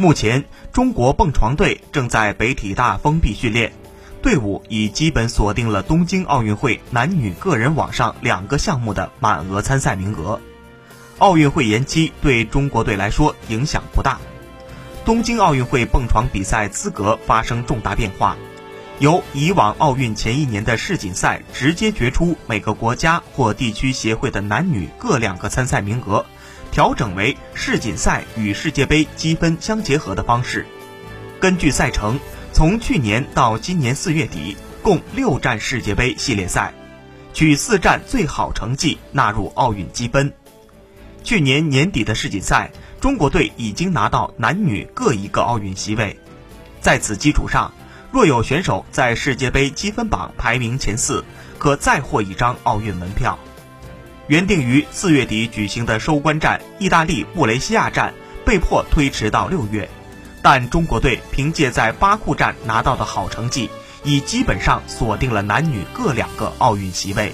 目前，中国蹦床队正在北体大封闭训练，队伍已基本锁定了东京奥运会男女个人网上两个项目的满额参赛名额。奥运会延期对中国队来说影响不大。东京奥运会蹦床比赛资格发生重大变化，由以往奥运前一年的世锦赛直接决出每个国家或地区协会的男女各两个参赛名额。调整为世锦赛与世界杯积分相结合的方式。根据赛程，从去年到今年四月底，共六站世界杯系列赛，取四站最好成绩纳入奥运积分。去年年底的世锦赛，中国队已经拿到男女各一个奥运席位。在此基础上，若有选手在世界杯积分榜排名前四，可再获一张奥运门票。原定于四月底举行的收官战——意大利布雷西亚战，被迫推迟到六月。但中国队凭借在巴库站拿到的好成绩，已基本上锁定了男女各两个奥运席位。